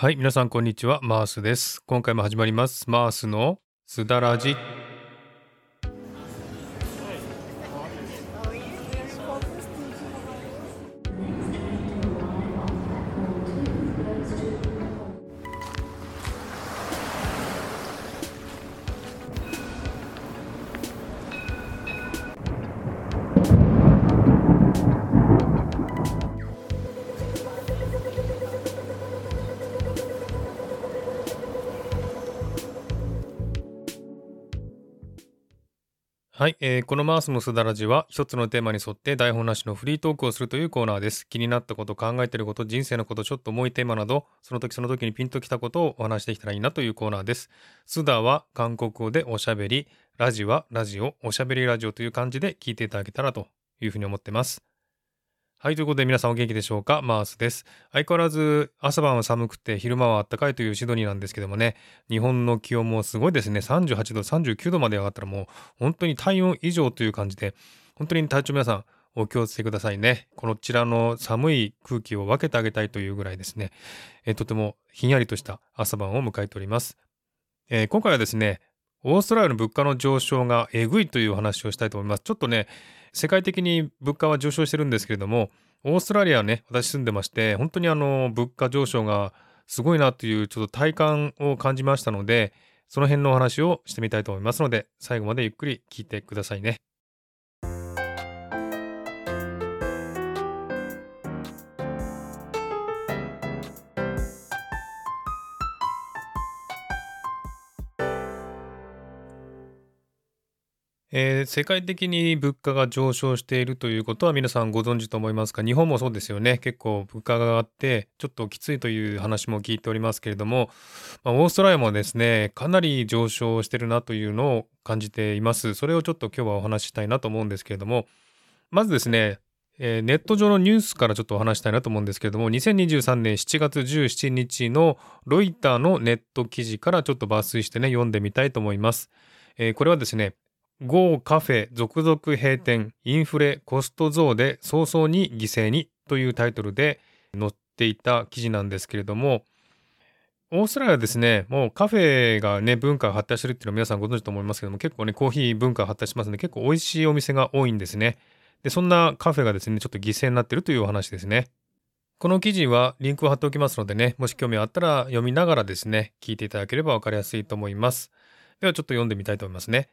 はい、皆さんこんにちは、マースです。今回も始まります。マースのすだらじ。はい、えーこのマースのすだらじは一つのテーマに沿って台本なしのフリートークをするというコーナーです。気になったこと、考えていること、人生のこと、ちょっと重いテーマなど、その時その時にピンときたことをお話しできたらいいなというコーナーです。すだは韓国語でおしゃべり、ラジはラジオ、おしゃべりラジオという感じで聞いていただけたらというふうに思ってます。はい、ということで皆さんお元気でしょうか？マースです。相変わらず朝晩は寒くて昼間は暖かいというシドニーなんですけどもね、日本の気温もすごいですね。38度、39度まで上がったらもう本当に体温以上という感じで、本当に体調皆さんお気をつけくださいね。こちらの寒い空気を分けてあげたいというぐらいですね、えとてもひんやりとした朝晩を迎えております。えー今回はですね、オーストラリアの物価の上昇がえぐいというお話をしたいと思います。ちょっとね、世界的に物価は上昇してるんですけれども、オーストラリアね、私住んでまして、本当にあの、物価上昇がすごいなというちょっと体感を感じましたので、その辺のお話をしてみたいと思いますので、最後までゆっくり聞いてくださいね。えー世界的に物価が上昇しているということは皆さんご存知と思いますが、日本もそうですよね。結構物価が上がって、ちょっときついという話も聞いておりますけれども、まあ、オーストラリアもですね、かなり上昇してるなというのを感じています。それをちょっと今日はお話ししたいなと思うんですけれども、まずですね、えーネット上のニュースからちょっとお話したいなと思うんですけれども、2023年7月17日のロイターのネット記事からちょっと抜粋してね、読んでみたいと思います。えーこれはですね、豪カフェ続々閉店、インフレ、コスト増で早々に犠牲にというタイトルで載っていた記事なんですけれども、オーストラリアはですね、もうカフェがね、文化が発達してるっていうのは皆さんご存知と思いますけども、結構ね、コーヒー文化が発達しますので、結構美味しいお店が多いんですね。で、そんなカフェがですね、ちょっと犠牲になってるというお話ですね。この記事はリンクを貼っておきますのでね、もし興味あったら読みながらですね、聞いていただければ分かりやすいと思います。ではちょっと読んでみたいと思いますね。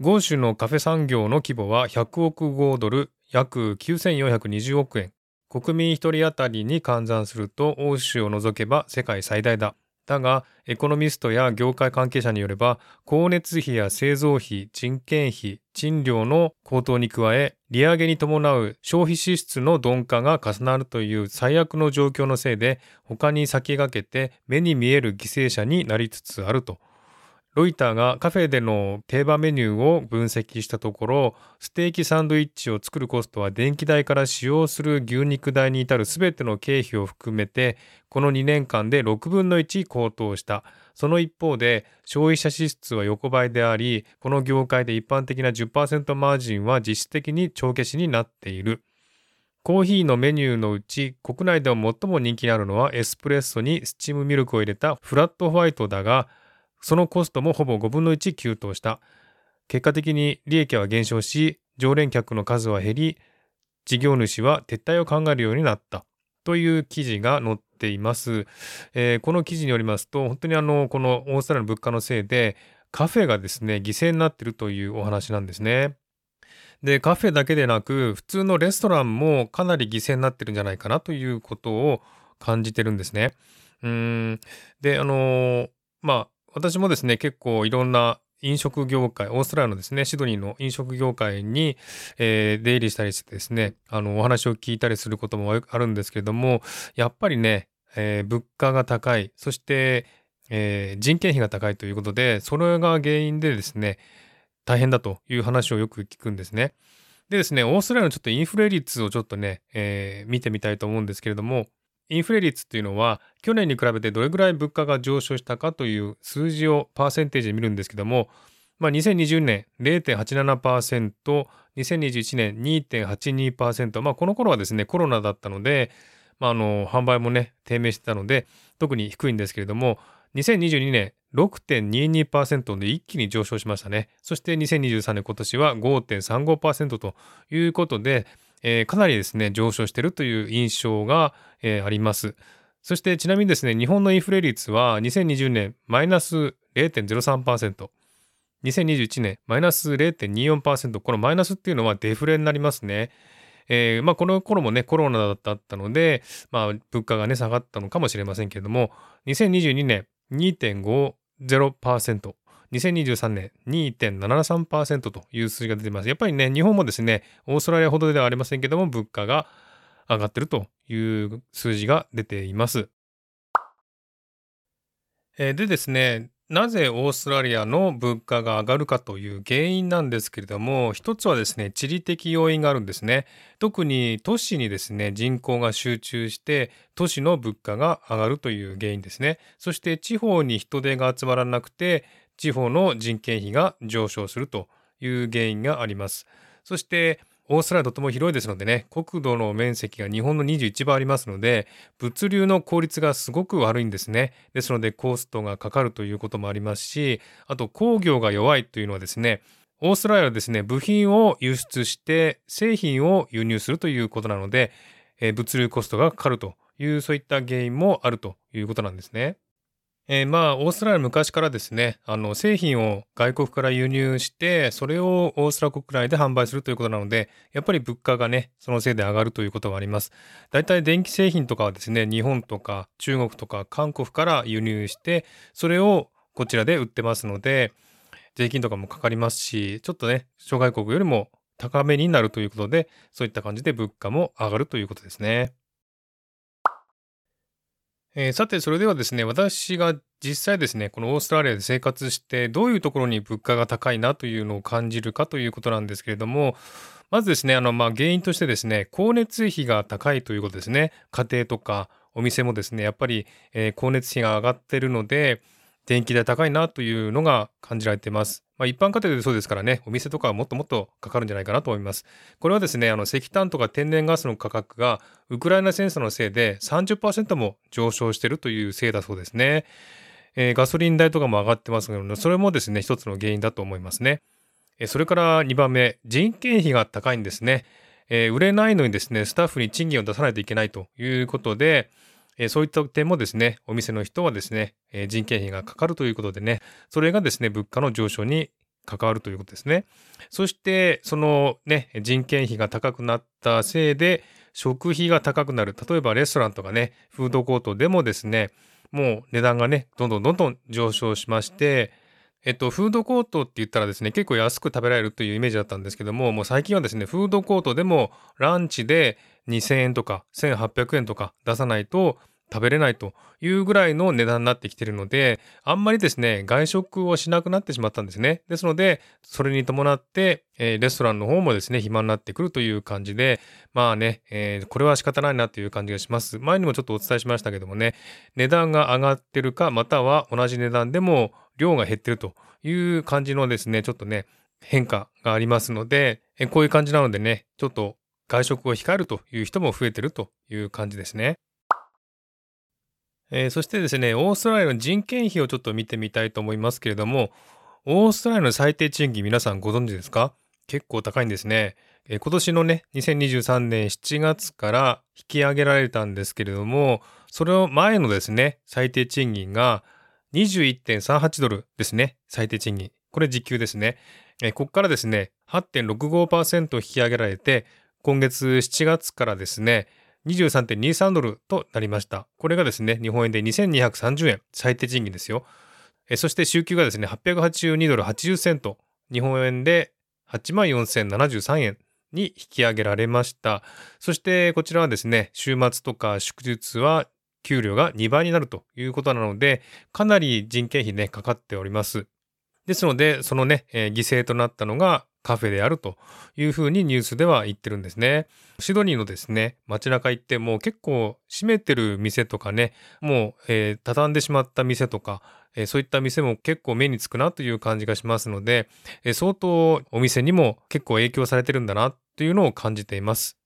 豪州のカフェ産業の規模は100億豪ドル、約9420億円。国民1人当たりに換算すると欧州を除けば世界最大だ。だが、エコノミストや業界関係者によれば、光熱費や製造費、人件費、賃料の高騰に加え、利上げに伴う消費支出の鈍化が重なるという最悪の状況のせいで、他に先駆けて目に見える犠牲者になりつつあると。ロイターがカフェでの定番メニューを分析したところ、ステーキサンドイッチを作るコストは電気代から使用する牛肉代に至るすべての経費を含めて、この2年間で6分の1高騰した。その一方で、消費者支出は横ばいであり、この業界で一般的な10%マージンは実質的に帳消しになっている。コーヒーのメニューのうち国内では最も人気にあるのはエスプレッソにスチームミルクを入れたフラットホワイトだがそのコストもほぼ5分の1急騰した。結果的に利益は減少し、常連客の数は減り、事業主は撤退を考えるようになった。という記事が載っています。えーこの記事によりますと、本当にあの、このオーストラリアの物価のせいで、カフェがですね、犠牲になっているというお話なんですね。で、カフェだけでなく、普通のレストランもかなり犠牲になってるんじゃないかなということを感じてるんですね。うん。で、あのーまあ、私もですね、結構いろんな飲食業界、オーストラリアのですね、シドニーの飲食業界に、えー出入りしたりしてですね、あの、お話を聞いたりすることもあるんですけれども、やっぱりね、えー物価が高い、そして、えー人件費が高いということで、それが原因でですね、大変だという話をよく聞くんですね。でですね、オーストラリアのちょっとインフレ率をちょっとね、え見てみたいと思うんですけれども、インフレ率っていうのは、去年に比べてどれぐらい物価が上昇したかという数字をパーセンテージで見るんですけども、まあ、2020年0.87%、2021年2.82%、まあ、この頃はですね、コロナだったので、まあ、あの、販売もね、低迷してたので、特に低いんですけれども、2022年6.22%で一気に上昇しましたね。そして2023年今年は5.35%ということで、えー、かなりですね、上昇しているという印象が、えー、あります。そしてちなみにですね、日本のインフレ率は2020年マイナス0.03%、2021年マイナス0.24%、このマイナスっていうのはデフレになりますね。えー、まあこの頃もね、コロナだったので、まあ物価がね、下がったのかもしれませんけれども、2022年2.50%、2023年2.73%という数字が出ています。やっぱりね、日本もですね、オーストラリアほどではありませんけども、物価が上がってるという数字が出ています。え、でですね、なぜオーストラリアの物価が上がるかという原因なんですけれども、一つはですね、地理的要因があるんですね。特に都市にですね、人口が集中して、都市の物価が上がるという原因ですね。そして地方に人手が集まらなくて、地方の人件費が上昇するという原因があります。そしてオーストラリアとても広いですのでね、国土の面積が日本の21倍ありますので、物流の効率がすごく悪いんですね。ですので、コストがかかるということもありますし、あと工業が弱いというのはですね、オーストラリアはですね、部品を輸出して製品を輸入するということなので、え物流コストがかかるという、そういった原因もあるということなんですね。えー、まあ、オーストラリア昔からですね、あの、製品を外国から輸入して、それをオーストラリア国内で販売するということなので、やっぱり物価がね、そのせいで上がるということがあります。大体電気製品とかはですね、日本とか中国とか韓国から輸入して、それをこちらで売ってますので、税金とかもかかりますし、ちょっとね、諸外国よりも高めになるということで、そういった感じで物価も上がるということですね。えー、さて、それではですね、私が実際ですね、このオーストラリアで生活して、どういうところに物価が高いなというのを感じるかということなんですけれども、まずですね、あの、まあ、原因としてですね、光熱費が高いということですね。家庭とかお店もですね、やっぱり、え、光熱費が上がっているので、電気代高いなというのが感じられています。まあ、一般家庭でそうですからね、お店とかはもっともっとかかるんじゃないかなと思います。これはですね、あの石炭とか天然ガスの価格がウクライナ戦争のせいで30%も上昇しているというせいだそうですね。えー、ガソリン代とかも上がってますけど、それもですね、一つの原因だと思いますね。えー、それから2番目、人件費が高いんですね。えー、売れないのにですね、スタッフに賃金を出さないといけないということで、えそういった点もですね、お店の人はですね、え人件費がかかるということでね、それがですね、物価の上昇に関わるということですね。そして、そのね、人件費が高くなったせいで、食費が高くなる。例えばレストランとかね、フードコートでもですね、もう値段がね、どんどんどんどん上昇しまして、えっと、フードコートって言ったらですね、結構安く食べられるというイメージだったんですけども、もう最近はですね、フードコートでもランチで2000円とか1800円とか出さないと食べれないというぐらいの値段になってきているので、あんまりですね、外食をしなくなってしまったんですね。ですので、それに伴って、えー、レストランの方もですね、暇になってくるという感じで、まあね、えー、これは仕方ないなという感じがします。前にもちょっとお伝えしましたけどもね、値段が上がってるか、または同じ値段でも量が減ってるという感じのですね、ちょっとね、変化がありますので、えこういう感じなのでね、ちょっと外食を控えるという人も増えてるという感じですね。えー、そしてですね、オーストラリアの人件費をちょっと見てみたいと思いますけれども、オーストラリアの最低賃金皆さんご存知ですか？結構高いんですね。えー、今年のね、2023年7月から引き上げられたんですけれども、それを前のですね、最低賃金が21.38ドルですね、最低賃金。これ時給ですね。えー、ここからですね、8.65%引き上げられて、今月7月からですね、23.23ドルとなりました。これがですね、日本円で2230円、最低賃金ですよ。そして週休がですね、882ドル80セント、日本円で84,073円に引き上げられました。そしてこちらはですね、週末とか祝日は給料が2倍になるということなので、かなり人件費ね、かかっております。ですので、そのね、えー、犠牲となったのがカフェであるというふうにニュースでは言ってるんですね。シドニーのですね、街中行っても結構閉めてる店とかね、もう、えー、畳んでしまった店とか、えー、そういった店も結構目につくなという感じがしますので、えー、相当お店にも結構影響されてるんだなというのを感じています。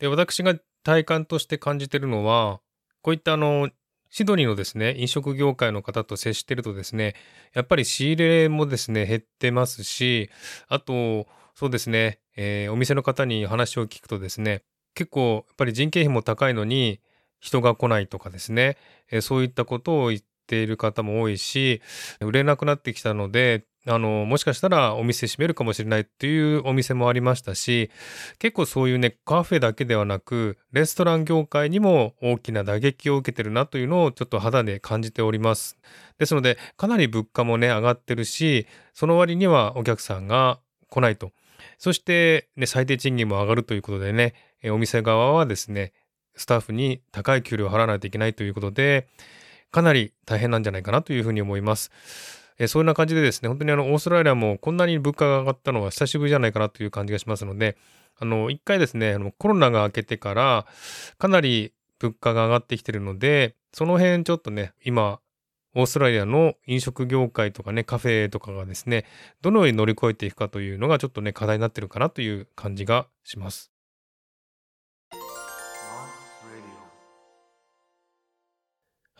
で、私が体感として感じてるのは、こういったあの、シドニーのですね、飲食業界の方と接してるとですね、やっぱり仕入れもですね、減ってますし、あと、そうですね、えー、お店の方に話を聞くとですね、結構やっぱり人件費も高いのに人が来ないとかですね、えー、そういったことを言っている方も多いし、売れなくなってきたので、あの、もしかしたらお店閉めるかもしれないっていうお店もありましたし、結構そういうね、カフェだけではなく、レストラン業界にも大きな打撃を受けてるなというのをちょっと肌で感じております。ですので、かなり物価もね、上がってるし、その割にはお客さんが来ないと。そして、ね、最低賃金も上がるということでね、お店側はですね、スタッフに高い給料を払わないといけないということで、かなり大変なんじゃないかなというふうに思います。えそんな感じでですね、本当にあの、オーストラリアもこんなに物価が上がったのは久しぶりじゃないかなという感じがしますので、あの、一回ですね、あのコロナが明けてから、かなり物価が上がってきてるので、その辺ちょっとね、今、オーストラリアの飲食業界とかね、カフェとかがですね、どのように乗り越えていくかというのがちょっとね、課題になってるかなという感じがします。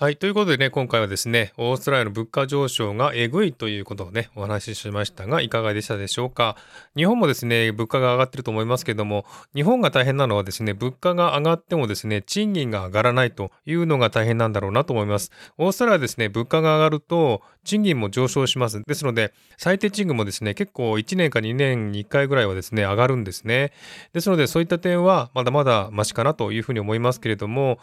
はい。ということでね、今回はですね、オーストラリアの物価上昇がえぐいということをね、お話ししましたが、いかがでしたでしょうか？日本もですね、物価が上がってると思いますけども、日本が大変なのはですね、物価が上がってもですね、賃金が上がらないというのが大変なんだろうなと思います。オーストラリアですね、物価が上がると、賃金も上昇します。ですので、最低賃金もですね、結構1年か2年に1回ぐらいはですね、上がるんですね。ですので、そういった点は、まだまだマシかなというふうに思いますけれども、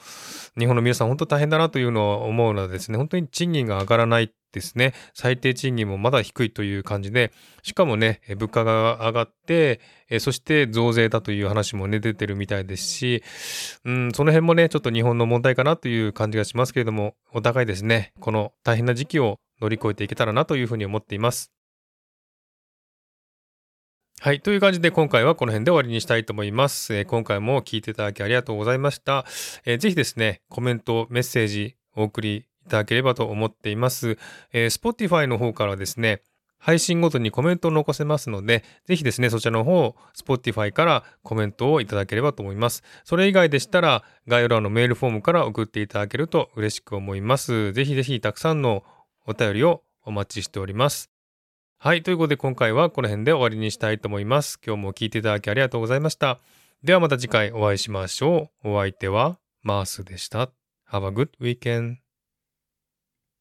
日本の皆さん本当大変だなというのを思うのはですね、本当に賃金が上がらないですね、最低賃金もまだ低いという感じで、しかもね、物価が上がって、そして増税だという話もね、出てるみたいですし、うん、その辺もね、ちょっと日本の問題かなという感じがしますけれども、お互いですね、この大変な時期を乗り越えていけたらなというふうに思っています。はい。という感じで今回はこの辺で終わりにしたいと思います。えー、今回も聞いていただきありがとうございました。えー、ぜひですね、コメント、メッセージお送りいただければと思っています。えー、Spotify の方からですね、配信ごとにコメントを残せますので、ぜひですね、そちらの方、Spotify からコメントをいただければと思います。それ以外でしたら、概要欄のメールフォームから送っていただけると嬉しく思います。ぜひぜひたくさんのお便りをお待ちしております。はい。ということで今回はこの辺で終わりにしたいと思います。今日も聞いていただきありがとうございました。ではまた次回お会いしましょう。お相手はマースでした。Have a good weekend.